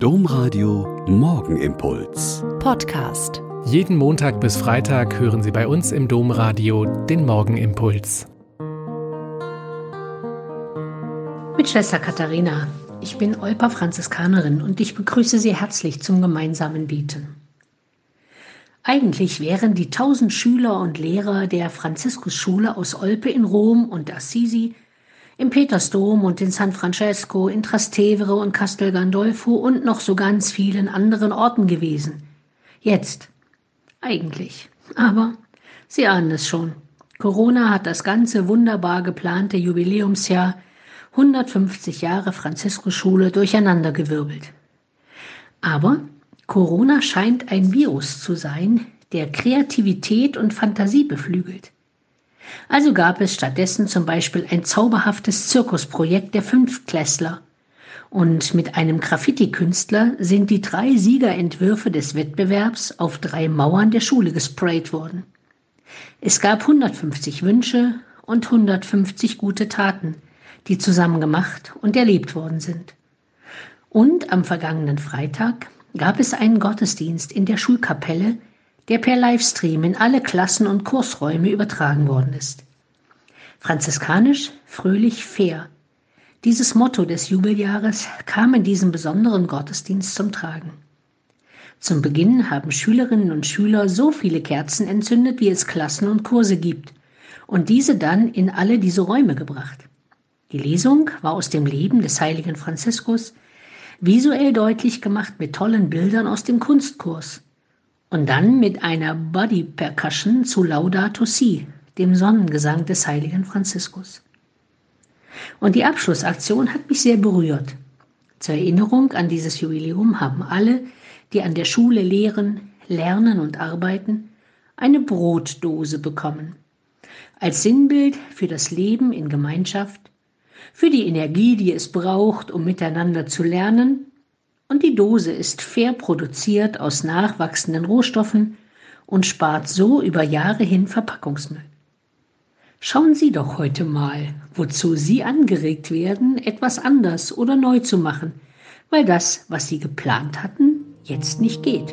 Domradio Morgenimpuls. Podcast. Jeden Montag bis Freitag hören Sie bei uns im Domradio den Morgenimpuls. Mit Schwester Katharina. Ich bin Olpa Franziskanerin und ich begrüße Sie herzlich zum gemeinsamen Beten. Eigentlich wären die tausend Schüler und Lehrer der Franziskusschule aus Olpe in Rom und Assisi im Petersdom und in San Francesco, in Trastevere und Castel Gandolfo und noch so ganz vielen anderen Orten gewesen. Jetzt. Eigentlich. Aber Sie ahnen es schon. Corona hat das ganze wunderbar geplante Jubiläumsjahr 150 Jahre Franziskusschule durcheinandergewirbelt. Aber Corona scheint ein Virus zu sein, der Kreativität und Fantasie beflügelt. Also gab es stattdessen zum Beispiel ein zauberhaftes Zirkusprojekt der Fünftklässler. Und mit einem Graffiti-Künstler sind die drei Siegerentwürfe des Wettbewerbs auf drei Mauern der Schule gesprayt worden. Es gab 150 Wünsche und 150 gute Taten, die zusammen gemacht und erlebt worden sind. Und am vergangenen Freitag gab es einen Gottesdienst in der Schulkapelle, der per Livestream in alle Klassen und Kursräume übertragen worden ist. Franziskanisch, fröhlich, fair. Dieses Motto des Jubeljahres kam in diesem besonderen Gottesdienst zum Tragen. Zum Beginn haben Schülerinnen und Schüler so viele Kerzen entzündet, wie es Klassen und Kurse gibt, und diese dann in alle diese Räume gebracht. Die Lesung war aus dem Leben des heiligen Franziskus, visuell deutlich gemacht mit tollen Bildern aus dem Kunstkurs, und dann mit einer Body Percussion zu Laudato Si, dem Sonnengesang des heiligen Franziskus. Und die Abschlussaktion hat mich sehr berührt. Zur Erinnerung an dieses Jubiläum haben alle, die an der Schule lehren, lernen und arbeiten, eine Brotdose bekommen. Als Sinnbild für das Leben in Gemeinschaft, für die Energie, die es braucht, um miteinander zu lernen und die Dose ist fair produziert aus nachwachsenden Rohstoffen und spart so über Jahre hin Verpackungsmüll. Schauen Sie doch heute mal, wozu Sie angeregt werden, etwas anders oder neu zu machen, weil das, was Sie geplant hatten, jetzt nicht geht.